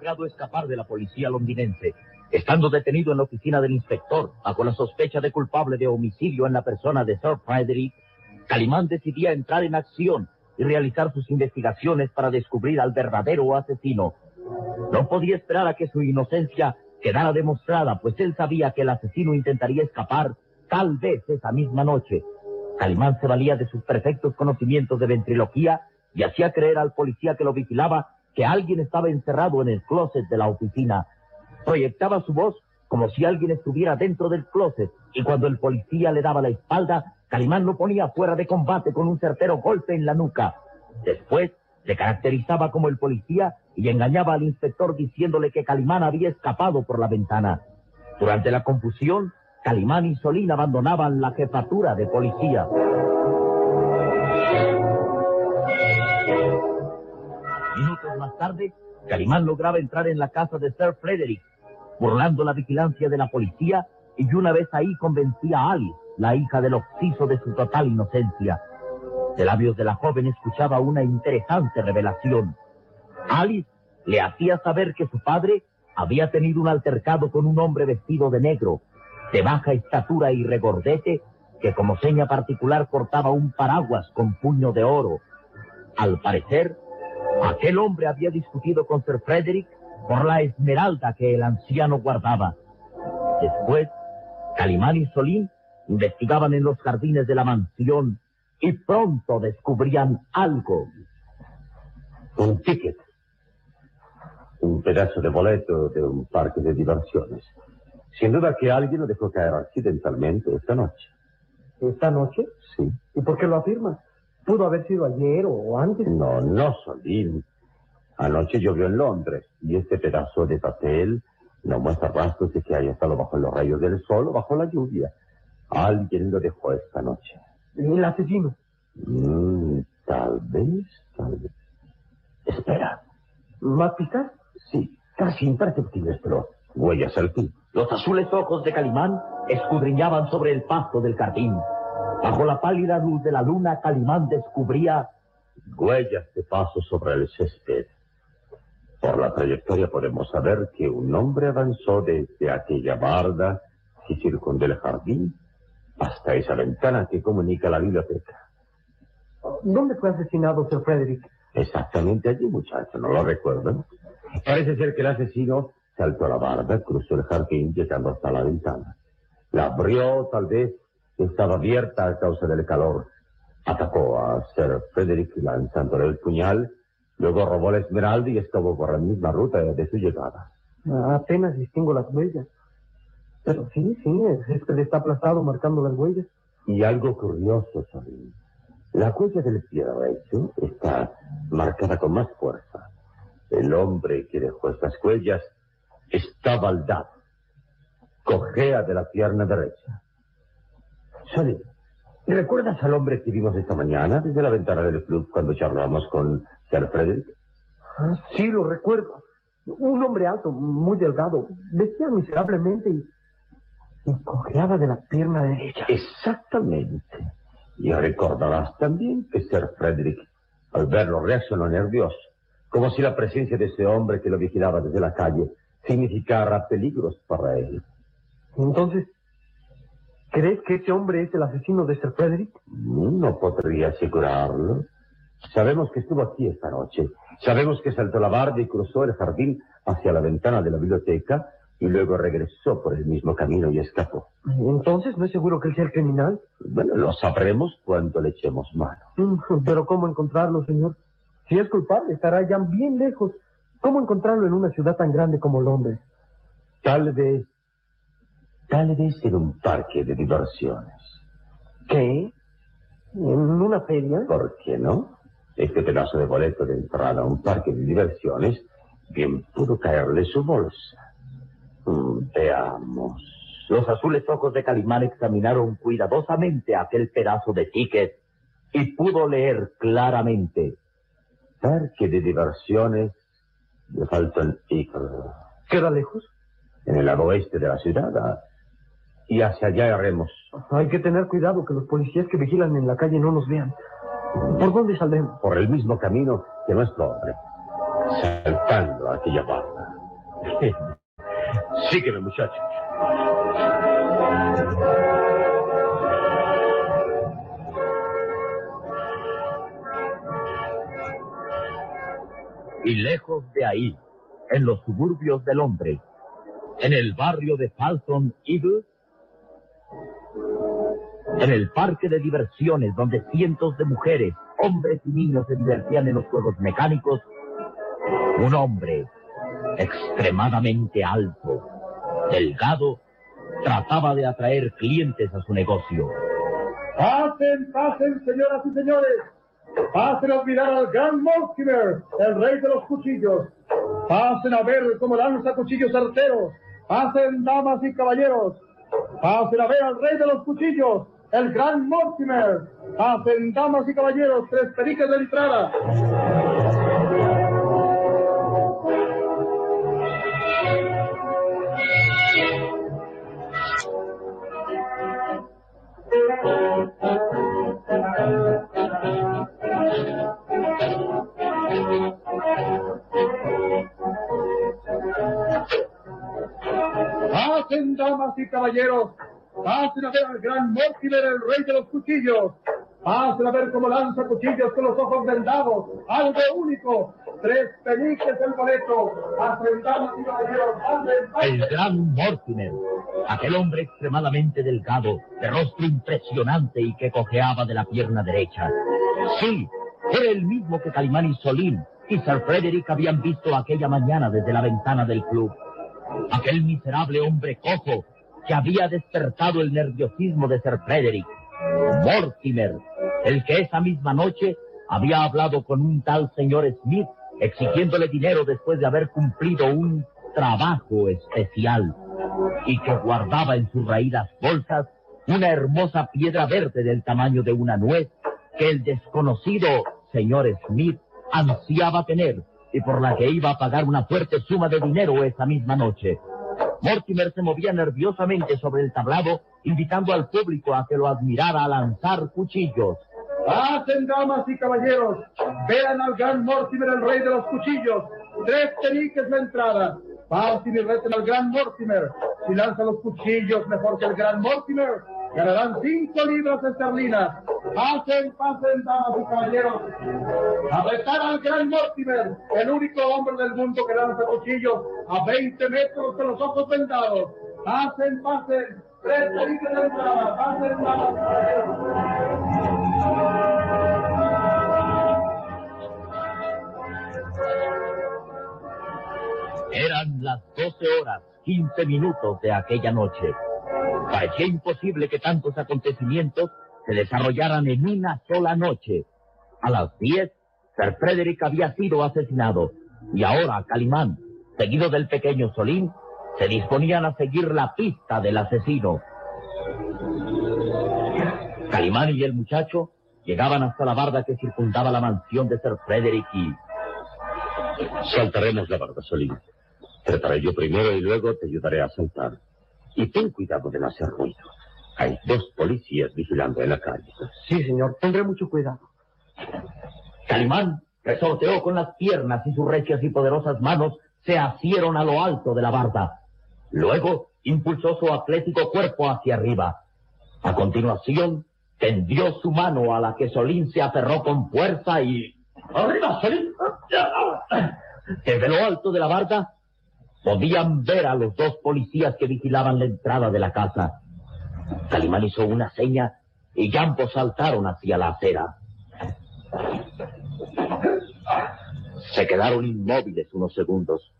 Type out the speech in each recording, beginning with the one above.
Logrado escapar de la policía londinense, estando detenido en la oficina del inspector bajo la sospecha de culpable de homicidio en la persona de Sir Frederick. Calimán decidía entrar en acción y realizar sus investigaciones para descubrir al verdadero asesino. No podía esperar a que su inocencia quedara demostrada, pues él sabía que el asesino intentaría escapar tal vez esa misma noche. Calimán se valía de sus perfectos conocimientos de ventriloquía y hacía creer al policía que lo vigilaba que alguien estaba encerrado en el closet de la oficina. Proyectaba su voz como si alguien estuviera dentro del closet y cuando el policía le daba la espalda, Calimán lo ponía fuera de combate con un certero golpe en la nuca. Después se caracterizaba como el policía y engañaba al inspector diciéndole que Calimán había escapado por la ventana. Durante la confusión, Calimán y Solín abandonaban la jefatura de policía. Tarde, Calimán lograba entrar en la casa de Sir Frederick, burlando la vigilancia de la policía y una vez ahí convencía a Alice, la hija del occiso de su total inocencia. De labios de la joven escuchaba una interesante revelación. Alice le hacía saber que su padre había tenido un altercado con un hombre vestido de negro, de baja estatura y regordete, que como seña particular portaba un paraguas con puño de oro. Al parecer, aquel hombre había discutido con Sir Frederick por la esmeralda que el anciano guardaba. Después, Calimán y Solín investigaban en los jardines de la mansión y pronto descubrían algo. Un ticket. Un pedazo de boleto de un parque de diversiones. Sin duda que alguien lo dejó caer accidentalmente esta noche. ¿Esta noche? Sí. ¿Y por qué lo afirmas? ¿Pudo haber sido ayer o antes? No, no, Solín. Anoche llovió en Londres y este pedazo de papel no muestra rastros de que haya estado bajo los rayos del sol o bajo la lluvia. Alguien lo dejó esta noche. ¿El asesino? Mm, tal vez, tal vez. Espera. ¿Más pistas? Sí, casi imperceptibles, pero huellas al. Los azules ojos de Calimán escudriñaban sobre el pasto del jardín. Bajo la pálida luz de la luna, Calimán descubría Huellas de paso sobre el césped. Por la trayectoria podemos saber que un hombre avanzó desde aquella barda que circunda el jardín hasta esa ventana que comunica la biblioteca. ¿Dónde fue asesinado Sir Frederick? Exactamente allí, muchacho, ¿no lo recuerdan? Parece ser que el asesino saltó a la barda, cruzó el jardín, llegando hasta la ventana. La abrió, tal vez, estaba abierta a causa del calor. Atacó a Sir Frederick lanzándole el puñal, luego robó la esmeralda y estuvo por la misma ruta de su llegada. Apenas distingo las huellas. Pero sí, sí, el césped está aplastado marcando las huellas. Y algo curioso, Solín. La huella del pie derecho está marcada con más fuerza. El hombre que dejó estas huellas está baldado. Cojea de la pierna derecha. Sally, ¿recuerdas al hombre que vimos esta mañana desde la ventana del club cuando charlamos con Sir Frederick? Ah, sí, lo recuerdo. Un hombre alto, muy delgado. Vestía miserablemente y, y cojeaba de la pierna derecha. Exactamente. Y recordarás también que Sir Frederick, al verlo, reaccionó nervioso, como si la presencia de ese hombre que lo vigilaba desde la calle significara peligros para él. Entonces, ¿crees que ese hombre es el asesino de Sir Frederick? No podría asegurarlo. Sabemos que estuvo aquí esta noche. Sabemos que saltó la barda y cruzó el jardín hacia la ventana de la biblioteca y luego regresó por el mismo camino y escapó. Entonces, ¿no es seguro que él sea el criminal? Bueno, lo sabremos cuando le echemos mano. Mm, Pero ¿cómo encontrarlo, señor? Si es culpable, estará ya bien lejos. ¿Cómo encontrarlo en una ciudad tan grande como Londres? Tal vez, tal vez en un parque de diversiones. ¿Qué? ¿En una feria? ¿Por qué no? Este pedazo de boleto de entrada a un parque de diversiones bien pudo caerle su bolsa. Mm, veamos. Los azules ojos de Calimán examinaron cuidadosamente aquel pedazo de ticket y pudo leer claramente. Parque de diversiones de Fulton Eagle. ¿Queda lejos? En el lado oeste de la ciudad. ah, Y hacia allá haremos. Hay que tener cuidado que los policías que vigilan en la calle no nos vean. ¿Por dónde saldremos? por el mismo camino que nuestro hombre, saltando aquella barra. Sígueme, muchachos. Y lejos de ahí, en los suburbios del hombre, en el barrio de Falcon Eagle, en el parque de diversiones donde cientos de mujeres, hombres y niños se divertían en los juegos mecánicos, un hombre extremadamente alto, delgado, trataba de atraer clientes a su negocio. Pasen, pasen, señoras y señores. Pasen a mirar al gran Mortimer, el rey de los cuchillos. Pasen a ver cómo lanza cuchillos certeros. Pasen, damas y caballeros. Pasen a ver al rey de los cuchillos, el gran Mortimer. Pasen, damas y caballeros, tres pericas de entrada. Pasen, damas y caballeros. Pasen a ver al gran Mortimer, el rey de los cuchillos. Pasen a ver cómo lanza cuchillos con los ojos vendados. Algo único. Tres peniques del boleto. El gran Mortimer, aquel hombre extremadamente delgado, de rostro impresionante y que cojeaba de la pierna derecha. Sí, era el mismo que Calimán y Solín y Sir Frederick habían visto aquella mañana desde la ventana del club. Aquel miserable hombre cojo que había despertado el nerviosismo de Sir Frederick. Mortimer, el que esa misma noche había hablado con un tal señor Smith exigiéndole dinero después de haber cumplido un trabajo especial y que guardaba en sus raídas bolsas una hermosa piedra verde del tamaño de una nuez que el desconocido señor Smith ansiaba tener y por la que iba a pagar una fuerte suma de dinero esa misma noche. Mortimer se movía nerviosamente sobre el tablado, invitando al público a que lo admirara a lanzar cuchillos. Pasen, damas y caballeros. Vean al gran Mortimer, el rey de los cuchillos. Tres peniques la entrada. Pasen y reten al gran Mortimer. Si lanza los cuchillos mejor que el gran Mortimer, ganarán cinco libras esterlinas. Pasen, pasen, damas y caballeros. A retar al gran Mortimer, el único hombre del mundo que lanza cuchillos a 20 metros con los ojos vendados. Pasen, pasen. Tres peniques la entrada. Pasen. Eran las 12 horas, 15 minutos de aquella noche. Parecía imposible que tantos acontecimientos se desarrollaran en una sola noche. A las 10, Sir Frederick había sido asesinado. y ahora Calimán, seguido del pequeño Solín, se disponían a seguir la pista del asesino. Calimán y el muchacho llegaban hasta la barda que circundaba la mansión de Sir Frederick y... Saltaremos la barda, Solín. Trataré yo primero y luego te ayudaré a saltar. Y ten cuidado de no hacer ruido. Hay dos policías vigilando en la calle. Sí, señor, tendré mucho cuidado. Calimán resorteó con las piernas y sus recias y poderosas manos se asieron a lo alto de la barda. Luego impulsó su atlético cuerpo hacia arriba. A continuación, tendió su mano a la que Solín se aferró con fuerza y... ¡Arriba, Solín! Desde lo alto de la barda podían ver a los dos policías que vigilaban la entrada de la casa. Calimán hizo una seña y ambos saltaron hacia la acera. Se quedaron inmóviles unos segundos,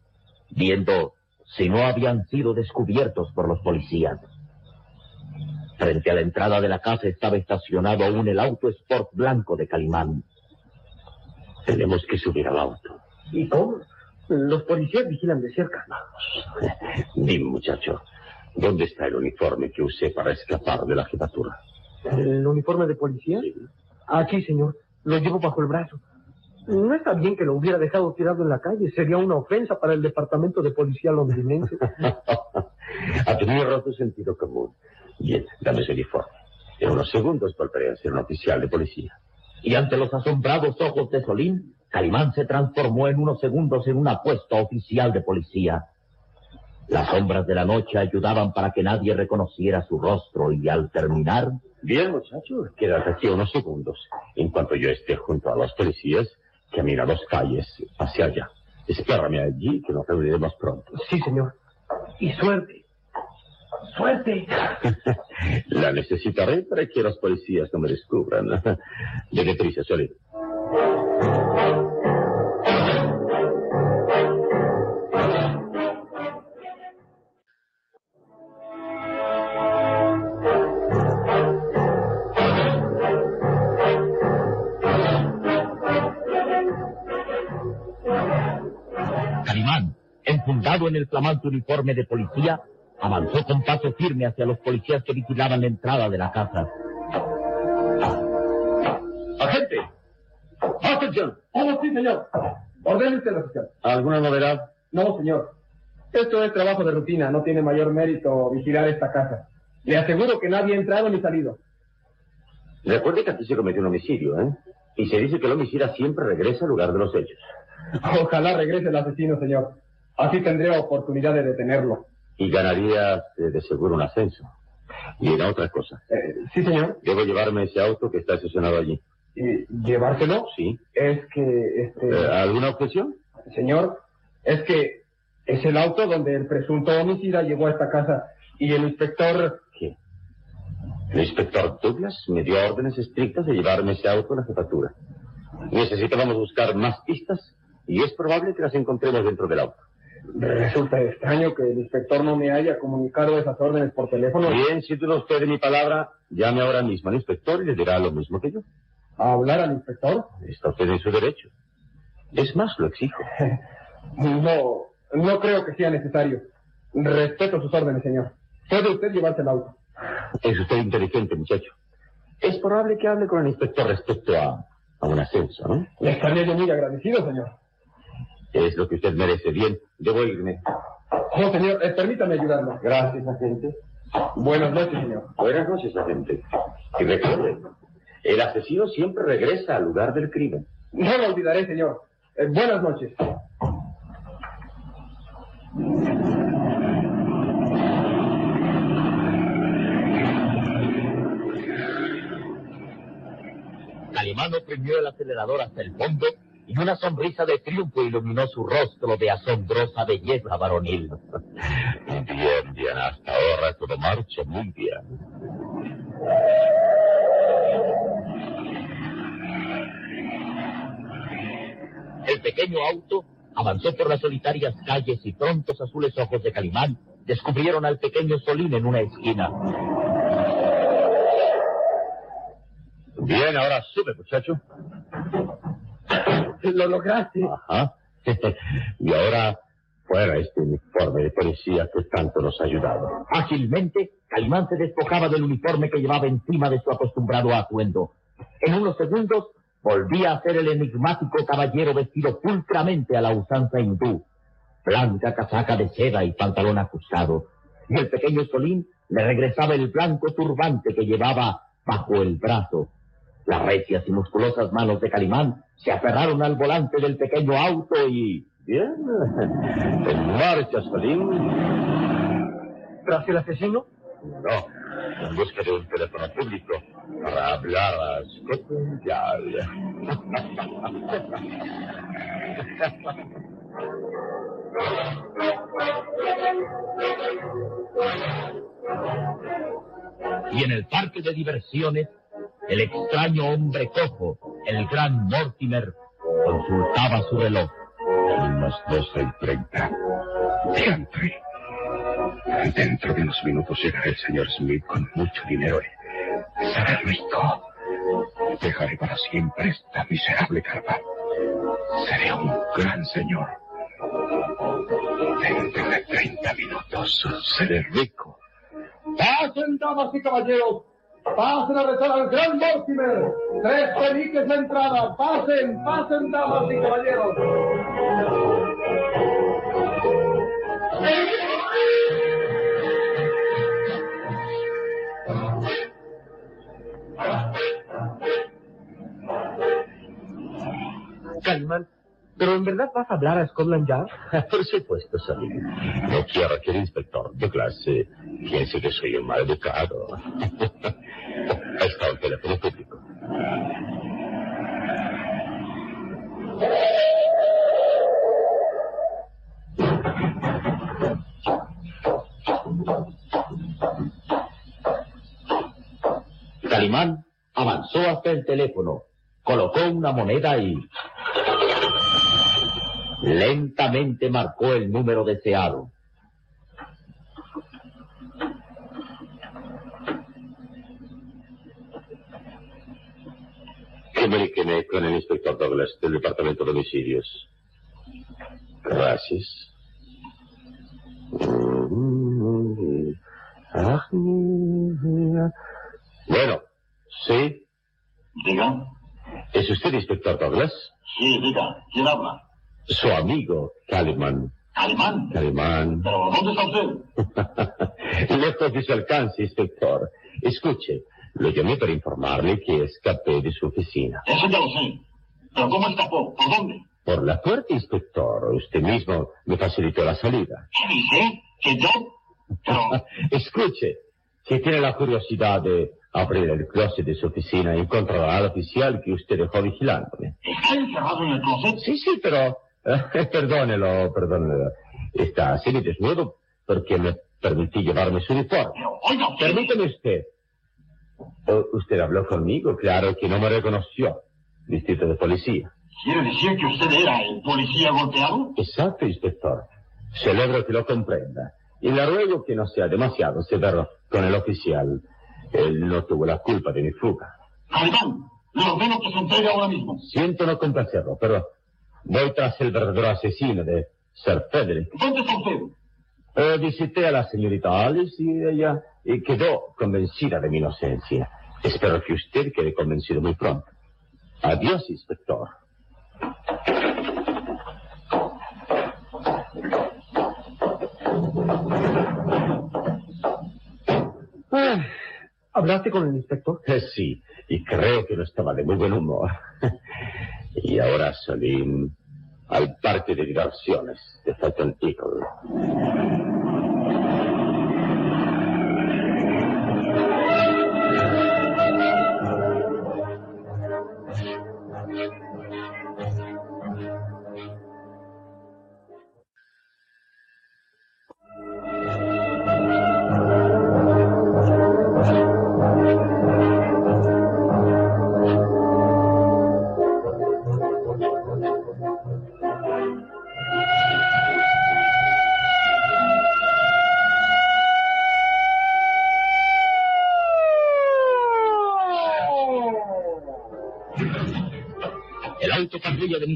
viendo si no habían sido descubiertos por los policías. Frente a la entrada de la casa estaba estacionado aún el auto Sport blanco de Calimán. Tenemos que subir al auto. ¿Y cómo? Los policías vigilan de cerca. Dime, muchacho, ¿dónde está el uniforme que usé para escapar de la jefatura? ¿El uniforme de policía? Aquí, señor. Lo llevo bajo el brazo. No está bien que lo hubiera dejado tirado en la calle. Sería una ofensa para el departamento de policía londinense. ha tenido roto sentido común. Bien, dame ese uniforme. En unos segundos volveré a ser un oficial de policía. Y ante los asombrados ojos de Solín, Calimán se transformó en unos segundos en un apuesto oficial de policía. Las sombras de la noche ayudaban para que nadie reconociera su rostro y al terminar... Bien, muchacho, quédate aquí unos segundos. En cuanto yo esté junto a los policías, camina dos calles hacia allá. Espérame allí, que nos reuniremos pronto. Sí, señor. Y suerte. Suerte. La necesitaré para que los policías no me descubran. De prisa, Solid. En el flamante uniforme de policía, avanzó con paso firme hacia los policías que vigilaban la entrada de la casa. ¡Agente! ¡Atención! ¡Oh, sí, señor! Ordene usted, oficial. ¿Alguna novedad? No, señor. Esto es trabajo de rutina. No tiene mayor mérito vigilar esta casa. Le aseguro que nadie ha entrado ni salido. Recuerde que aquí se cometió un homicidio, ¿eh? Y se dice que el homicida siempre regresa al lugar de los hechos. Ojalá regrese el asesino, señor. Así tendré oportunidad de detenerlo. Y ganarías eh, de seguro un ascenso. Y era otra cosa. Eh, sí, señor. Debo llevarme ese auto que está estacionado allí. ¿Y llevárselo? Sí. Es que, este... Eh, ¿Alguna objeción? Señor, es que es el auto donde el presunto homicida llegó a esta casa y el inspector... ¿Qué? El inspector Douglas me dio órdenes estrictas de llevarme ese auto a la jefatura. Necesitábamos buscar más pistas y es probable que las encontremos dentro del auto. Resulta extraño que el inspector no me haya comunicado esas órdenes por teléfono. Bien, si tiene usted mi palabra, llame ahora mismo al inspector y le dirá lo mismo que yo. ¿A hablar al inspector? Está usted en su derecho. Es más, lo exijo. No, no creo que sea necesario. Respeto sus órdenes, señor. Puede usted llevarse el auto. Es usted inteligente, muchacho. Es probable que hable con el inspector respecto a, a un ascenso, ¿no? Le estaré muy agradecido, señor. Es lo que usted merece. Bien, debo irme. No, señor, eh, permítame ayudarlo. Gracias, agente. Buenas noches, señor. Buenas noches, agente. Y recuerde, el asesino siempre regresa al lugar del crimen. No lo olvidaré, señor. Eh, buenas noches. Calimán oprimió el acelerador hasta el fondo y una sonrisa de triunfo iluminó su rostro de asombrosa belleza varonil. Bien, bien, hasta ahora todo marcha muy bien. El pequeño auto avanzó por las solitarias calles y prontos azules ojos de Calimán descubrieron al pequeño Solín en una esquina. Bien, ahora sube, muchacho. Lo lograste. Y ahora fuera este uniforme de policía que tanto nos ha ayudado. Ágilmente, Calimán se despojaba del uniforme que llevaba encima de su acostumbrado atuendo. En unos segundos volvía a ser el enigmático caballero vestido pulcramente a la usanza hindú. Blanca casaca de seda y pantalón ajustado. Y el pequeño Solín le regresaba el blanco turbante que llevaba bajo el brazo. Las recias y musculosas manos de Calimán se aferraron al volante del pequeño auto y... Bien. En marcha, Solín. ¿Tras el asesino? No, en busca de un teléfono público para hablar a Scotland Yard. Y en el parque de diversiones, el extraño hombre cojo, el gran Mortimer, consultaba su reloj. Las doce y treinta. Diantre. Dentro de unos minutos llegará el señor Smith con mucho dinero. Seré rico. Dejaré para siempre esta miserable carpa. Seré un gran señor. Dentro de treinta minutos seré rico. Pasen, damas y caballeros. Pasen a rezar al gran Mortimer. Tres peniques de entrada. Pasen, pasen, damas y caballeros. Calimán, ¿pero en verdad vas a hablar a Scotland Yard? Por supuesto, Solín. No quiero que el inspector de clase piense que soy un mal Está el teléfono público. Calimán avanzó hasta el teléfono, colocó una moneda y lentamente marcó el número deseado. Comuníqueme con el inspector Douglas del Departamento de Homicidios. Gracias. Bueno, sí. Diga. ¿Es usted inspector Douglas? Sí, diga. ¿Quién habla? Su amigo, Caliman. Calimán. Calimán. ¿Pero dónde está usted? Lejos de su alcance, inspector. Escuche, lo llamé para informarle que escapé de su oficina. Eso ya lo sé. ¿Pero cómo escapó? ¿Por dónde? Por la puerta, inspector. Usted mismo me facilitó la salida. ¿Qué dice? ¿Que yo? Pero... Escuche, si tiene la curiosidad de abrir el closet de su oficina, encontrará al oficial que usted dejó vigilándome. ¿Está encerrado en el closet? Sí, sí, pero... eh, perdónelo, perdónelo. Está desnudo porque me permití llevarme su uniforme. Pero, oiga, usted... Permítame usted. Oh, usted habló conmigo, claro que no me reconoció. Distrito de policía. ¿Quiere decir que usted era el policía golpeado? Exacto, inspector. Celebro que lo comprenda. Y le ruego que no sea demasiado severo con el oficial. Él no tuvo la culpa de mi fuga. Calimán, le ordeno que se entregue ahora mismo. Siento no complacerlo, pero voy tras el verdadero asesino de Sir Frederick. ¿Dónde está usted? Eh, visité a la señorita Alice y ella y quedó convencida de mi inocencia. Espero que usted quede convencido muy pronto. Adiós, inspector. Ah, ¿Hablaste con el inspector? Eh, sí, y creo que no estaba de muy buen humor. y ahora salí al parque de diversiones de Felton Eagle.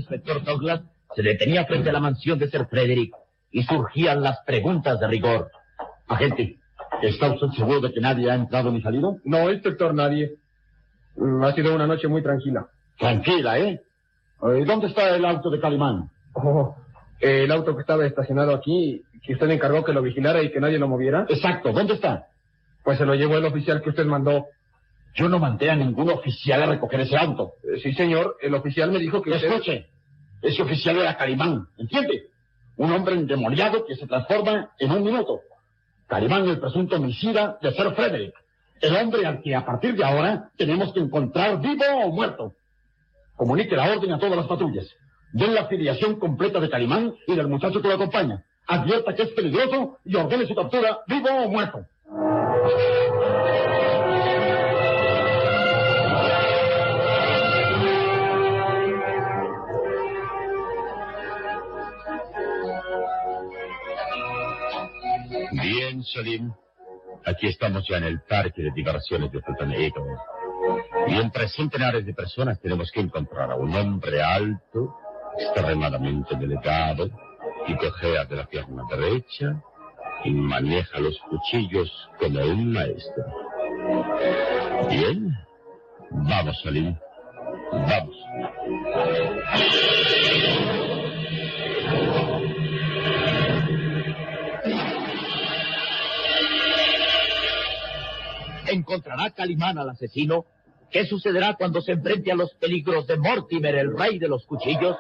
Inspector Douglas se detenía frente a la mansión de Sir Frederick y surgían las preguntas de rigor. Agente, ¿está usted seguro de que nadie ha entrado ni salido? No, inspector, nadie. Mm, Ha sido una noche muy tranquila. Tranquila, ¿eh? ¿Dónde está el auto de Calimán? Oh, el auto que estaba estacionado aquí, que usted encargó que lo vigilara y que nadie lo moviera, Exacto, ¿dónde está? pues se lo llevó el oficial que usted mandó. Yo no mandé a ningún oficial a recoger ese auto. Eh, Sí, señor, el oficial me dijo que usted... Ese oficial era Calimán, ¿entiende? Un hombre endemoniado que se transforma en un minuto. Calimán, el presunto homicida de Sir Frederick. El hombre al que a partir de ahora tenemos que encontrar vivo o muerto. Comunique la orden a todas las patrullas. Den la afiliación completa de Calimán y del muchacho que lo acompaña. Advierta que es peligroso y ordene su captura vivo o muerto. Salim. Aquí estamos ya en el parque de diversiones de Eagle. Y entre centenares de personas tenemos que encontrar a un hombre alto, extremadamente delgado, y cojea de la pierna derecha, y maneja los cuchillos como un maestro. Bien. Vamos, Salim. Vamos. ¿Encontrará Calimán al asesino? ¿Qué sucederá cuando se enfrente a los peligros de Mortimer, el rey de los cuchillos?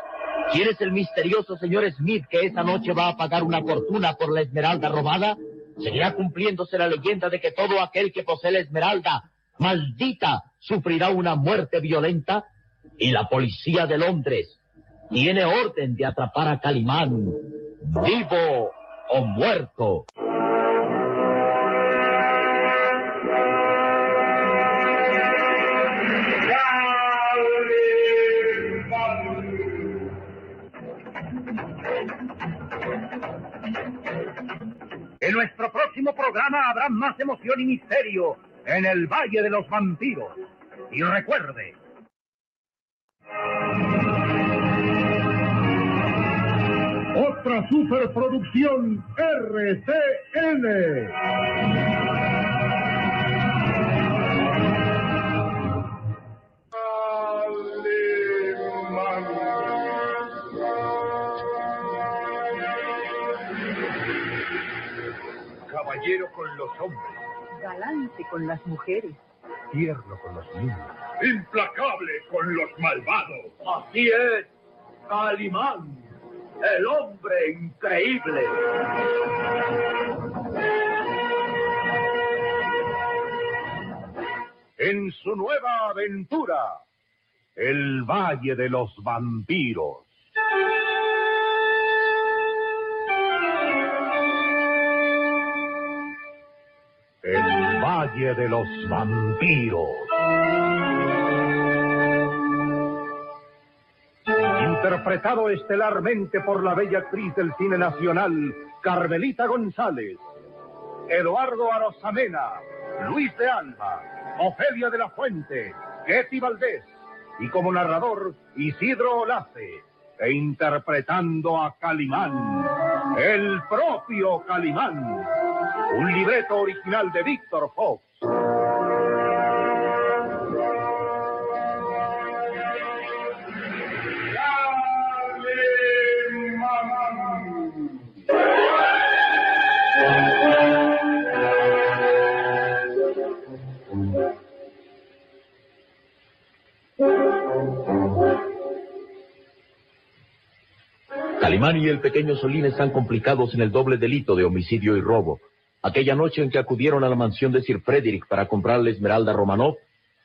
¿Quién es el misterioso señor Smith que esa noche va a pagar una fortuna por la esmeralda robada? ¿Seguirá cumpliéndose la leyenda de que todo aquel que posee la esmeralda, maldita, sufrirá una muerte violenta? Y la policía de Londres tiene orden de atrapar a Calimán, vivo o muerto. Nuestro próximo programa habrá más emoción y misterio en el Valle de los Vampiros. Y recuerde, Otra superproducción RCN. Con los hombres, Galante con las mujeres. tierno con los niños. Implacable con los malvados. Así es, Calimán, el hombre increíble. en su nueva aventura, el Valle de los Vampiros. De los Vampiros. Interpretado estelarmente por la bella actriz del cine nacional, Carmelita González, Eduardo Arosamena, Luis de Alba, Ofelia de la Fuente, Getty Valdés. Y como narrador Isidro Olace, e interpretando a Calimán, el propio Calimán, un libreto original de Víctor Fox. Calimán y el pequeño Solín están complicados en el doble delito de homicidio y robo. Aquella noche en que acudieron a la mansión de Sir Frederick para comprar la Esmeralda Romanov,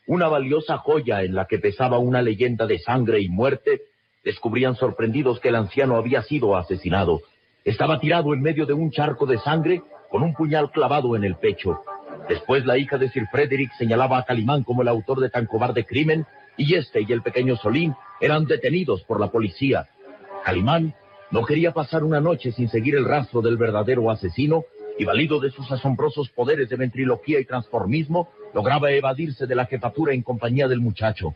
una valiosa joya en la que pesaba una leyenda de sangre y muerte, descubrían sorprendidos que el anciano había sido asesinado. Estaba tirado en medio de un charco de sangre con un puñal clavado en el pecho. Después la hija de Sir Frederick señalaba a Calimán como el autor de tan cobarde crimen y este y el pequeño Solín eran detenidos por la policía. Calimán no quería pasar una noche sin seguir el rastro del verdadero asesino y valido de sus asombrosos poderes de ventriloquía y transformismo, lograba evadirse de la jefatura en compañía del muchacho.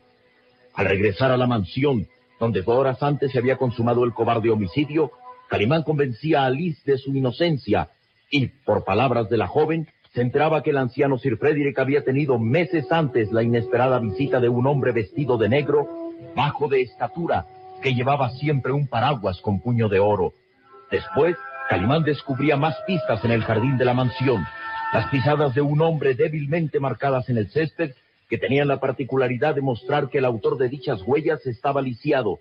Al regresar a la mansión, donde horas antes se había consumado el cobarde homicidio, Calimán convencía a Liz de su inocencia y, por palabras de la joven, se enteraba que el anciano Sir Frederick había tenido meses antes la inesperada visita de un hombre vestido de negro, bajo de estatura, que llevaba siempre un paraguas con puño de oro. Después, Calimán descubría más pistas en el jardín de la mansión, las pisadas de un hombre débilmente marcadas en el césped, que tenían la particularidad de mostrar que el autor de dichas huellas estaba lisiado.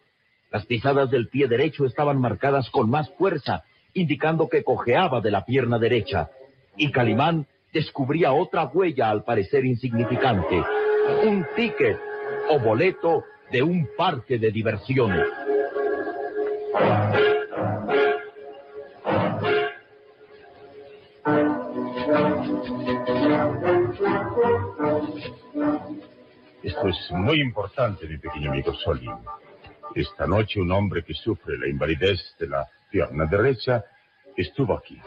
Las pisadas del pie derecho estaban marcadas con más fuerza, indicando que cojeaba de la pierna derecha. Y Calimán descubría otra huella al parecer insignificante, un ticket o boleto de un parque de diversiones. Esto es muy importante, mi pequeño amigo Solín. Esta noche un hombre que sufre la invalidez de la pierna derecha estuvo aquí.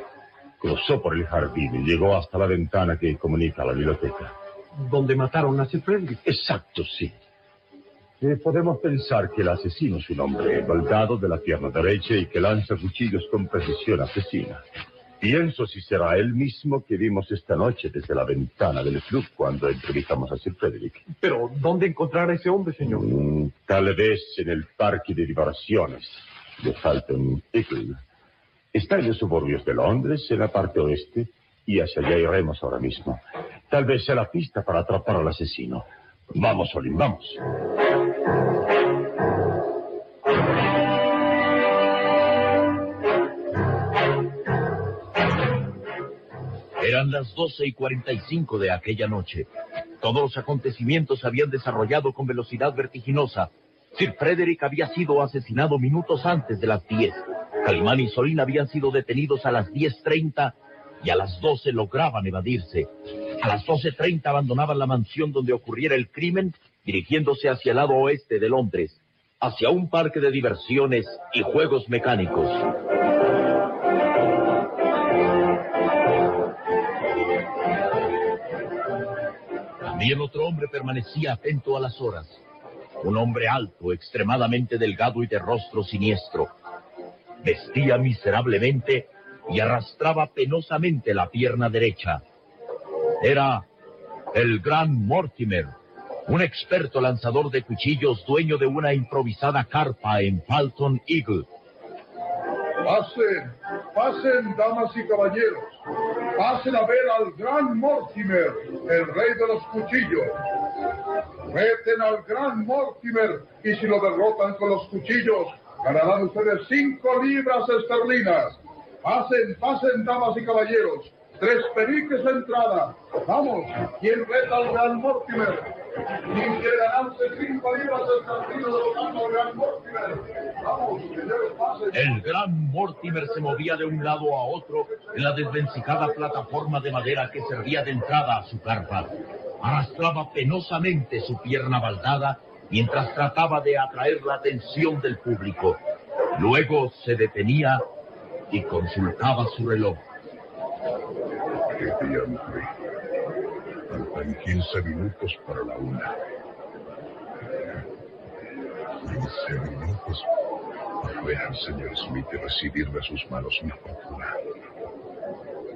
Cruzó por el jardín y llegó hasta la ventana que comunica a la biblioteca. Donde mataron a Sir Frederick. Exacto, sí. Eh, podemos pensar que el asesino es un hombre baldado de la pierna derecha y que lanza cuchillos con precisión asesina. Pienso si será él mismo que vimos esta noche desde la ventana del club cuando entrevistamos a Sir Frederick. Pero, ¿dónde encontrar a ese hombre, señor? Mm, tal vez en el parque de diversiones de Falton Eagle. Está en los suburbios de Londres, en la parte oeste, y hacia allá iremos ahora mismo. Tal vez sea la pista para atrapar al asesino. Vamos, Olin, vamos. Eran las doce y cuarenta y cinco de aquella noche. Todos los acontecimientos habían desarrollado con velocidad vertiginosa. Sir Frederick había sido asesinado minutos antes de las diez. Calimán y Solín habían sido detenidos a las diez treinta y a las doce lograban evadirse. A las doce treinta abandonaban la mansión donde ocurriera el crimen, dirigiéndose hacia el lado oeste de Londres, hacia un parque de diversiones y juegos mecánicos. También otro hombre permanecía atento a las horas. Un hombre alto, extremadamente delgado y de rostro siniestro. Vestía miserablemente y arrastraba penosamente la pierna derecha. Era el gran Mortimer, un experto lanzador de cuchillos, dueño de una improvisada carpa en Falton Eagle. Pasen, pasen, damas y caballeros. Pasen a ver al gran Mortimer, el rey de los cuchillos. Reten al gran Mortimer y si lo derrotan con los cuchillos, ganarán ustedes cinco libras esterlinas. Pasen, pasen, damas y caballeros. Tres periques de entrada. Vamos, ¿quién reta al gran Mortimer? El gran Mortimer se movía de un lado a otro en la desvencijada plataforma de madera que servía de entrada a su carpa. Arrastraba penosamente su pierna baldada mientras trataba de atraer la atención del público. Luego se detenía y consultaba su reloj. Faltan 15 minutos para la una. 15 minutos para ver al señor Smith y recibir de sus manos mi fortuna.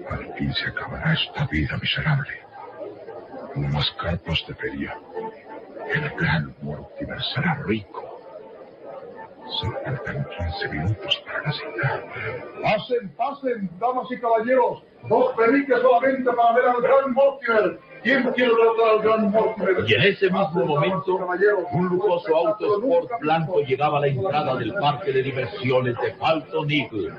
Al fin se acabará esta vida miserable. No más carpas de feria. El gran Mortimer será rico. Solo faltan 15 minutos para la cita. Pasen, pasen, damas y caballeros. Dos periques solamente para ver al gran Mortimer. Y en ese mismo momento, un lujoso auto sport blanco llegaba a la entrada del parque de diversiones de Falton Eagle.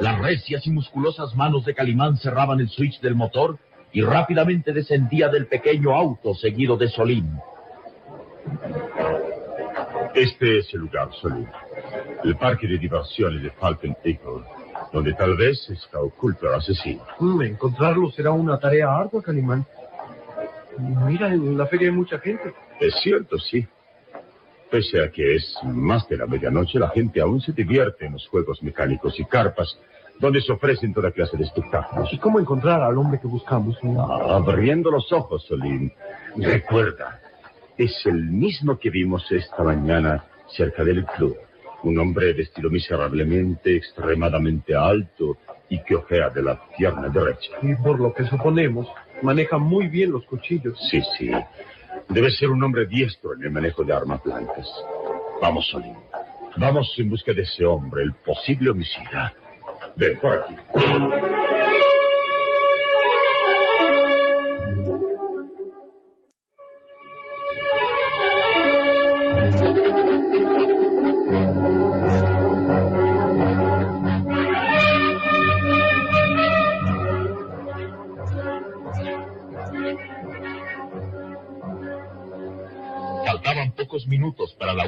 Las recias y musculosas manos de Calimán cerraban el switch del motor y rápidamente descendía del pequeño auto seguido de Solín. Este es el lugar, Solín. El parque de diversiones de Falcon Eagle, donde tal vez está oculto el asesino. Mm, encontrarlo será una tarea ardua, Calimán. Mira, en la feria hay mucha gente. Es cierto, sí. Pese a que es más de la medianoche, la gente aún se divierte en los juegos mecánicos y carpas donde se ofrecen toda clase de espectáculos. ¿Y cómo encontrar al hombre que buscamos? Ah, abriendo los ojos, Solín. Recuerda, es el mismo que vimos esta mañana cerca del club. Un hombre vestido miserablemente, extremadamente alto y que ojea de la pierna derecha. Y por lo que suponemos, maneja muy bien los cuchillos. Sí, sí. Debe ser un hombre diestro en el manejo de armas blancas. Vamos, Solín. Vamos en busca de ese hombre, el posible homicida. Ven, por aquí.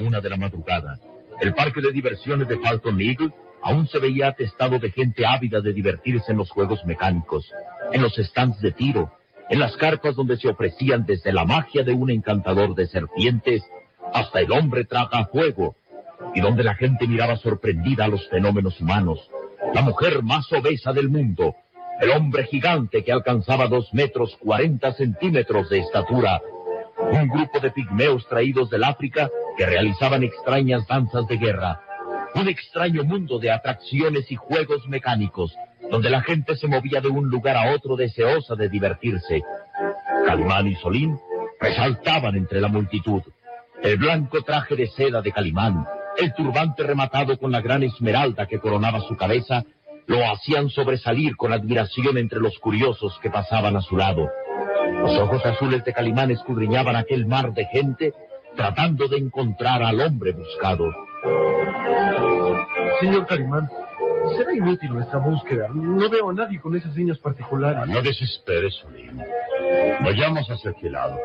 Una de la madrugada. El parque de diversiones de Falcon Eagle aún se veía atestado de gente ávida de divertirse en los juegos mecánicos, en los stands de tiro, en las carpas donde se ofrecían desde la magia de un encantador de serpientes hasta el hombre traga fuego, y donde la gente miraba sorprendida a los fenómenos humanos. La mujer más obesa del mundo, el hombre gigante que alcanzaba dos metros cuarenta centímetros de estatura, un grupo de pigmeos traídos del África que realizaban extrañas danzas de guerra, un extraño mundo de atracciones y juegos mecánicos, donde la gente se movía de un lugar a otro deseosa de divertirse. Calimán y Solín resaltaban entre la multitud. El blanco traje de seda de Calimán, el turbante rematado con la gran esmeralda que coronaba su cabeza, lo hacían sobresalir con admiración entre los curiosos que pasaban a su lado. Los ojos azules de Calimán escudriñaban aquel mar de gente, tratando de encontrar al hombre buscado. Señor Calimán, será inútil nuestra búsqueda. No veo a nadie con esas señas particulares. No desesperes, Solín. Vayamos hacia aquel lado,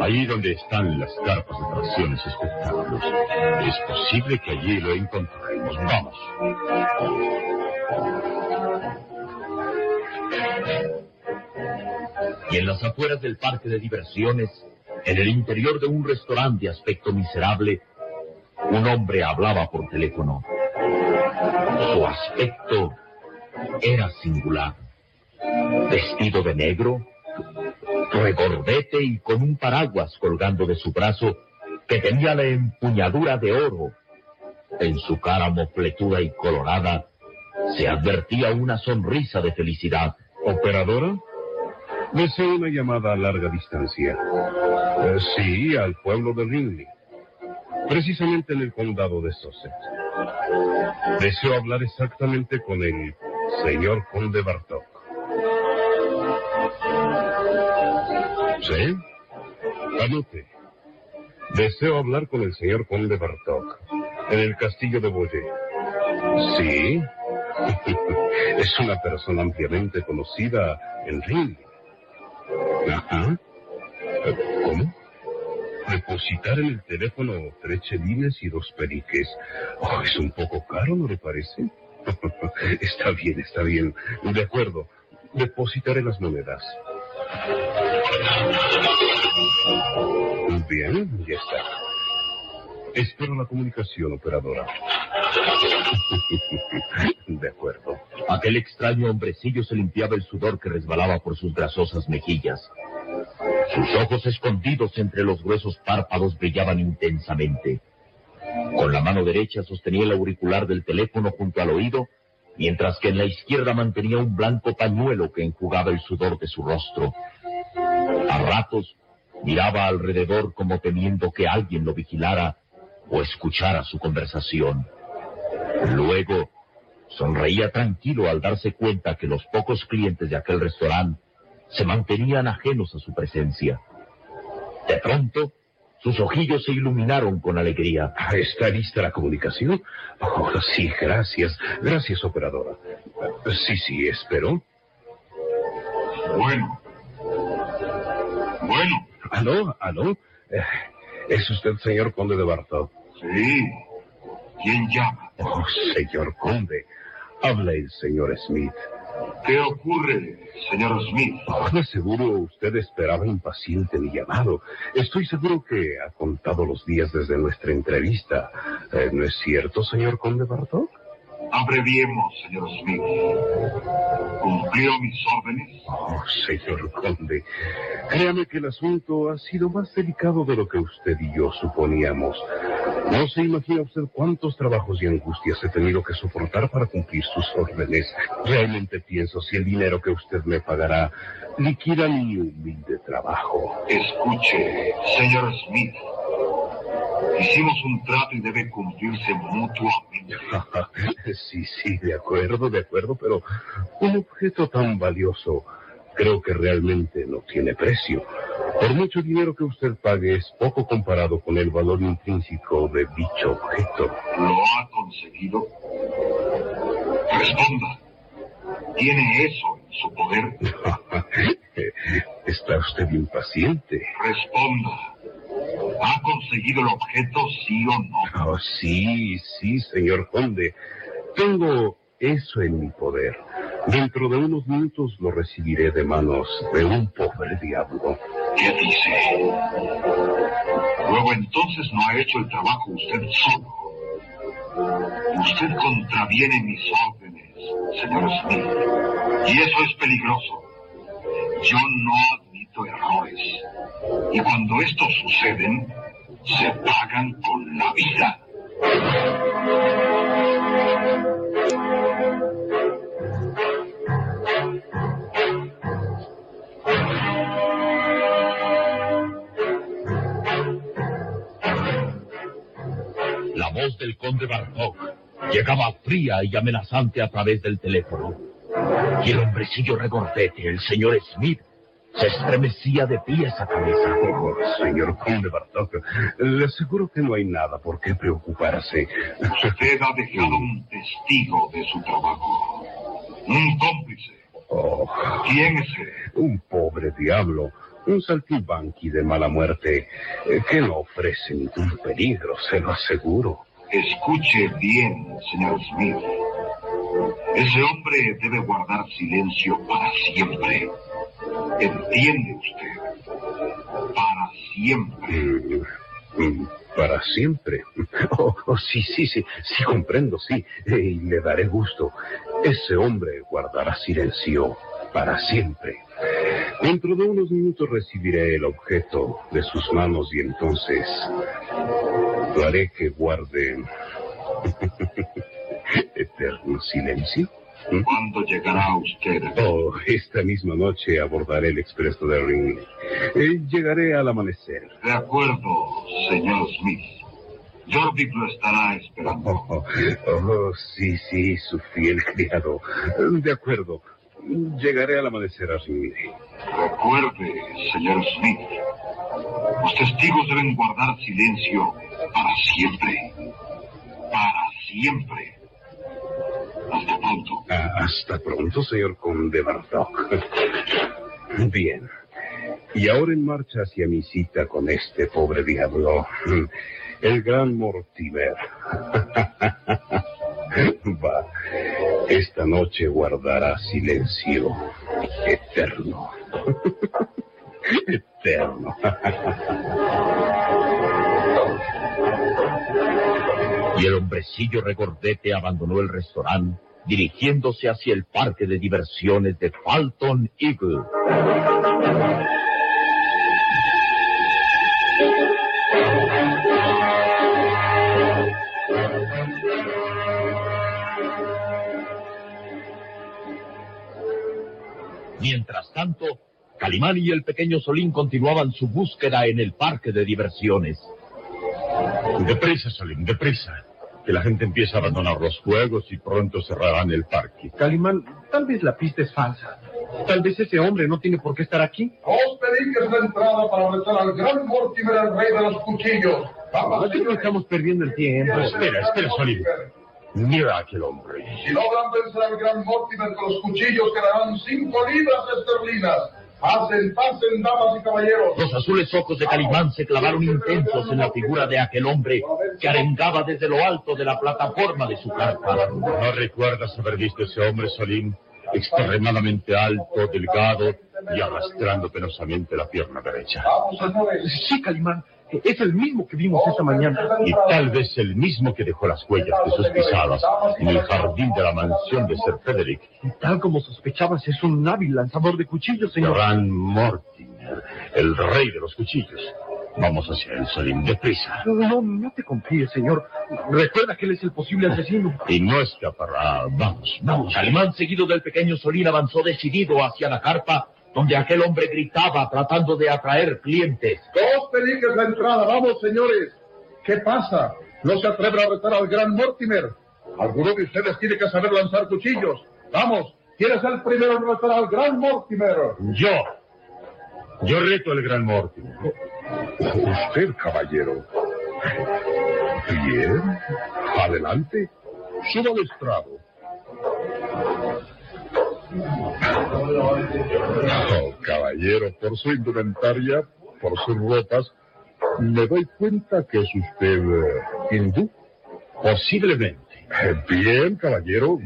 ahí donde están las carpas de atracciones y espectáculos. Es posible que allí lo encontremos. Vamos. y en las afueras del parque de diversiones, en el interior de un restaurante de aspecto miserable, un hombre hablaba por teléfono. Su aspecto era singular. Vestido de negro, regordete y con un paraguas colgando de su brazo que tenía la empuñadura de oro. En su cara mofletuda y colorada se advertía una sonrisa de felicidad. ¿Operadora? Deseo una llamada a larga distancia. Eh, sí, al pueblo de Ringley. Precisamente en el condado de Sussex. Deseo hablar exactamente con el señor conde Bartok. ¿Sí? Anote. Deseo hablar con el señor conde Bartok en el castillo de Boyer. Sí. es una persona ampliamente conocida en Ringley. Ajá. ¿Cómo? Depositar en el teléfono tres chelines y dos periques. Oh, es un poco caro, ¿no le parece? está bien, está bien. De acuerdo. Depositaré las monedas. Bien, ya está. Espero la comunicación, operadora. De acuerdo. Aquel extraño hombrecillo se limpiaba el sudor que resbalaba por sus grasosas mejillas. Sus ojos escondidos entre los gruesos párpados brillaban intensamente. Con la mano derecha sostenía el auricular del teléfono junto al oído, mientras que en la izquierda mantenía un blanco pañuelo que enjugaba el sudor de su rostro. A ratos miraba alrededor como temiendo que alguien lo vigilara o escuchara su conversación. Luego sonreía tranquilo al darse cuenta que los pocos clientes de aquel restaurante se mantenían ajenos a su presencia. De pronto, sus ojillos se iluminaron con alegría. ¿Está lista la comunicación? Oh, sí, gracias. Gracias, operadora. Sí, sí, espero. Bueno. Bueno. ¿Aló? ¿Aló? Eh, ¿Es usted señor conde de Bartok? Sí. ¿Quién llama? Oh, señor conde. Habla el señor Smith. ¿Qué ocurre, señor Smith? De seguro usted esperaba impaciente mi llamado. Estoy seguro que ha contado los días desde nuestra entrevista. Eh, ¿No es cierto, señor conde Bartok? Abreviemos, señor Smith. ¿Cumplió mis órdenes? Oh, señor conde, créame que el asunto ha sido más delicado de lo que usted y yo suponíamos. No se imagina usted cuántos trabajos y angustias he tenido que soportar para cumplir sus órdenes. Realmente pienso si el dinero que usted me pagará liquida mi humilde trabajo. Escuche, señor Smith. Hicimos un trato y debe cumplirse mutuamente. sí, sí, de acuerdo, de acuerdo, pero un objeto tan valioso creo que realmente no tiene precio. Por mucho dinero que usted pague es poco comparado con el valor intrínseco de dicho objeto. ¿Lo ha conseguido? Responda. ¿Tiene eso en su poder? Está usted impaciente. Responda. ¿Ha conseguido el objeto, sí o no? Oh, sí, sí, señor conde. Tengo eso en mi poder. Dentro de unos minutos lo recibiré de manos de un pobre diablo. ¿Qué dice? Luego entonces no ha hecho el trabajo usted solo. Usted contraviene mis órdenes, señor Smith. Y eso es peligroso. Yo no admito errores. Y cuando estos suceden, se pagan con la vida. Voz del conde Bartok llegaba fría y amenazante a través del teléfono. Y el hombrecillo regordete, el señor Smith, se estremecía de pies a cabeza. Oh, señor conde Bartok, le aseguro que no hay nada por qué preocuparse. Usted ha dejado un testigo de su trabajo. Un cómplice. Oh, ¿Quién es él? un pobre diablo, un saltimbanqui de mala muerte, eh, que no ofrece ningún peligro, se lo aseguro. Escuche bien, señor Smith. Ese hombre debe guardar silencio para siempre. ¿Entiende usted? Para siempre. Mm, Para siempre. Oh, oh, sí, sí, sí, sí, comprendo, sí. Y le daré gusto. Ese hombre guardará silencio para siempre. Dentro de unos minutos recibiré el objeto de sus manos y entonces lo haré que guarde eterno silencio. ¿Cuándo llegará usted? Oh, esta misma noche abordaré el expreso de Ringley. Eh, llegaré al amanecer. De acuerdo, señor Smith. Jorvik lo estará esperando. Oh, oh, sí, sí, su fiel criado. De acuerdo. Llegaré al amanecer a Ringley. Recuerde, señor Smith, los testigos deben guardar silencio para siempre. Para siempre. Hasta pronto. Ah, hasta pronto, señor conde Bartok. Bien. Y ahora en marcha hacia mi cita con este pobre diablo, el gran Mortimer. Va, esta noche guardará silencio eterno. Eterno. Y el hombrecillo regordete abandonó el restaurante, dirigiéndose hacia el parque de diversiones de Falton Eagle. Mientras tanto, Calimán y el pequeño Solín continuaban su búsqueda en el parque de diversiones. Deprisa, Salim, deprisa. Que la gente empiece a abandonar los juegos y pronto cerrarán el parque. Calimán, tal vez la pista es falsa. Tal vez ese hombre no tiene por qué estar aquí. Os pedí que es la entrada para arrestar al gran Mortimer, el rey de los cuchillos. Vamos, Aquí no estamos perdiendo el tiempo. Espera, espera, Salim. Mira a aquel hombre. Si logran vencer al gran Mortimer con los cuchillos, quedarán cinco libras esterlinas. Pasen, pasen, damas y caballeros. Los azules ojos de Calimán se clavaron intensos en la figura de aquel hombre que arengaba desde lo alto de la plataforma de su carpa. ¿No recuerdas haber visto ese hombre, Salim? Extremadamente alto, delgado y arrastrando penosamente la pierna derecha. Vamos, señores. Sí, Calimán. Es el mismo que vimos esa mañana. Y tal vez el mismo que dejó las huellas de sus pisadas en el jardín de la mansión de Sir Frederick. Y tal como sospechabas, es un hábil lanzador de cuchillos, señor. Gran Mortimer, el rey de los cuchillos. Vamos hacia él, Salim, deprisa. No, no te confíes, señor. Recuerda que él es el posible asesino. Y no escapará. Vamos, vamos. Calimán, seguido del pequeño Solín, avanzó decidido hacia la carpa donde aquel hombre gritaba tratando de atraer clientes. Dos peniques la entrada, vamos, señores. ¿Qué pasa? ¿No se atreven a retar al gran Mortimer? Alguno de ustedes tiene que saber lanzar cuchillos. Vamos, ¿quién es el primero en retar al gran Mortimer? Yo. Yo reto al gran Mortimer. Usted, caballero. Bien. Adelante. Suba al estrado. Oh, caballero, por su indumentaria, por sus ropas, me doy cuenta que es usted eh, hindú. Posiblemente. Eh, Bien, caballero.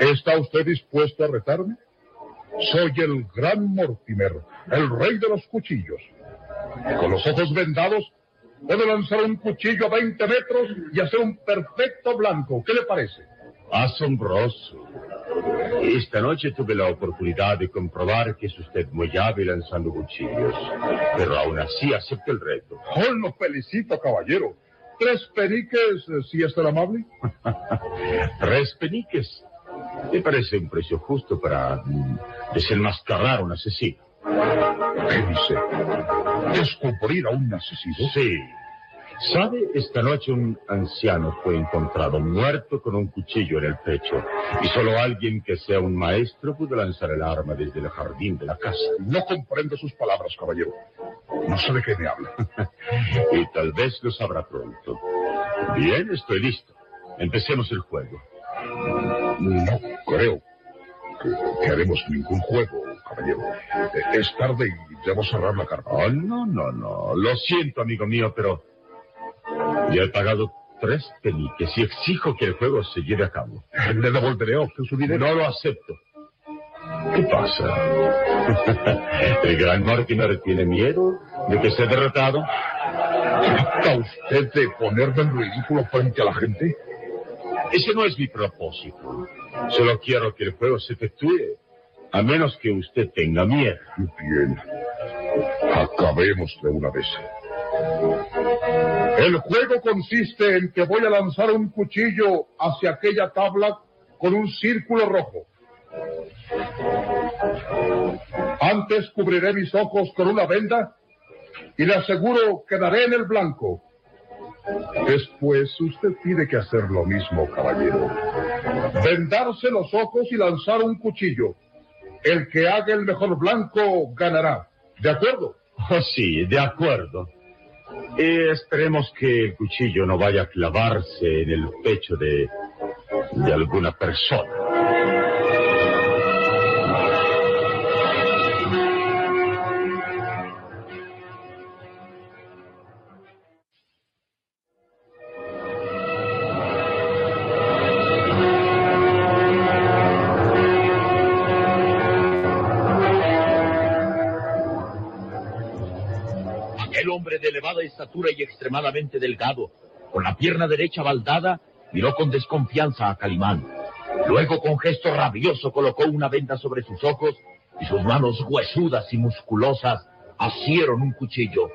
¿Está usted dispuesto a retarme? Soy el gran Mortimer, el rey de los cuchillos. Con los ojos vendados, puedo lanzar un cuchillo a 20 metros y hacer un perfecto blanco. ¿Qué le parece? Asombroso. Esta noche tuve la oportunidad de comprobar que es usted muy hábil lanzando cuchillos. Pero aún así acepto el reto. Oh, lo felicito, caballero. Tres peniques, eh, si es tan amable. Tres peniques. Me parece un precio justo para mm, desenmascarar a un asesino. ¿Qué dice? ¿Descubrir a un asesino? Sí. ¿Sabe? Esta noche un anciano fue encontrado muerto con un cuchillo en el pecho. Y solo alguien que sea un maestro pudo lanzar el arma desde el jardín de la casa. No comprendo sus palabras, caballero. No sé de qué me habla. y tal vez lo sabrá pronto. Bien, estoy listo. Empecemos el juego. No creo que, haremos ningún juego, caballero. Es tarde y debo cerrar la carta. Oh, no, no, no. Lo siento, amigo mío, pero ya he pagado tres peniques y exijo que el juego se lleve a cabo. Le devolveré a usted su dinero. No lo acepto. ¿Qué pasa? ¿El gran Mortimer tiene miedo de que sea derrotado? ¿Trata usted de ponerme en ridículo frente a la gente? Ese no es mi propósito. Solo quiero que el juego se efectúe, a menos que usted tenga miedo. Bien. Acabemos de una vez. El juego consiste en que voy a lanzar un cuchillo hacia aquella tabla con un círculo rojo. Antes cubriré mis ojos con una venda y le aseguro que daré en el blanco. Después usted tiene que hacer lo mismo, caballero. Vendarse los ojos y lanzar un cuchillo. El que haga el mejor blanco ganará. ¿De acuerdo? Oh, sí, de acuerdo. Y esperemos que el cuchillo no vaya a clavarse en el pecho de, de alguna persona. Hombre de elevada estatura y extremadamente delgado, con la pierna derecha baldada, miró con desconfianza a Calimán. Luego, con gesto rabioso, colocó una venda sobre sus ojos y sus manos huesudas y musculosas asieron un cuchillo.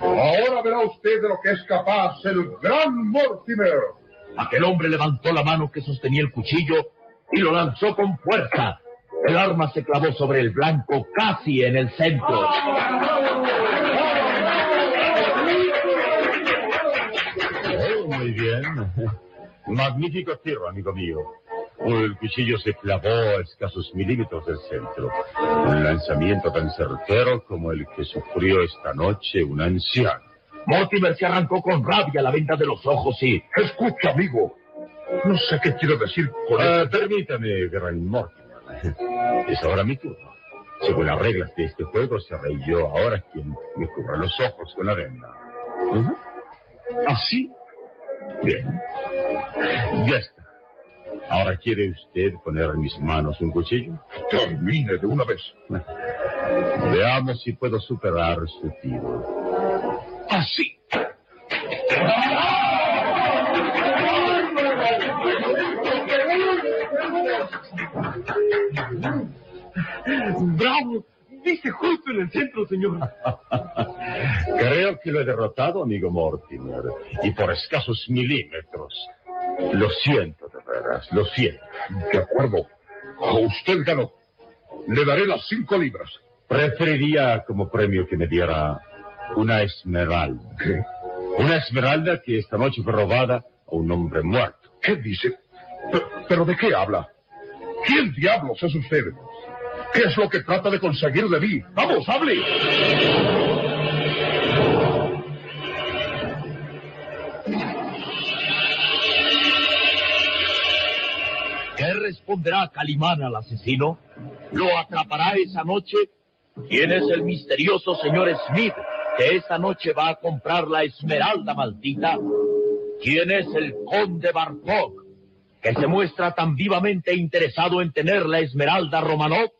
Ahora verá usted de lo que es capaz el gran Mortimer. Aquel hombre levantó la mano que sostenía el cuchillo y lo lanzó con fuerza. El arma se clavó sobre el blanco casi en el centro. Muy bien. Magnífico tiro, amigo mío. El cuchillo se clavó a escasos milímetros del centro. Un lanzamiento tan certero como el que sufrió esta noche un anciano. Mortimer se arrancó con rabia la venda de los ojos y... Escucha, amigo. No sé qué quiero decir con Ah, esto. permítame, gran Mortimer. Es ahora mi turno. Según las reglas de este juego, seré yo ahora quien me cubra los ojos con la venda. Ujú. Bien. Ya está. Ahora quiere usted poner en mis manos un cuchillo. Termine de una vez. Veamos si puedo superar su tiro. Así. ¡Bravo! Dice justo en el centro, señor. Creo que lo he derrotado, amigo Mortimer, y por escasos milímetros. Lo siento, de veras, lo siento. De acuerdo. Usted ganó. Le daré las cinco libras. Preferiría como premio que me diera una esmeralda. ¿Qué? Una esmeralda que esta noche fue robada a un hombre muerto. ¿Qué dice? Pero, pero ¿de qué habla? ¿Quién diablos es usted? ¿Qué es lo que trata de conseguir de mí? ¡Vamos, hable! Responderá Calimán al asesino? ¿Lo atrapará esa noche? ¿Quién es el misterioso señor Smith que esa noche va a comprar la esmeralda maldita? ¿Quién es el conde Bartok que se muestra tan vivamente interesado en tener la esmeralda Romanov?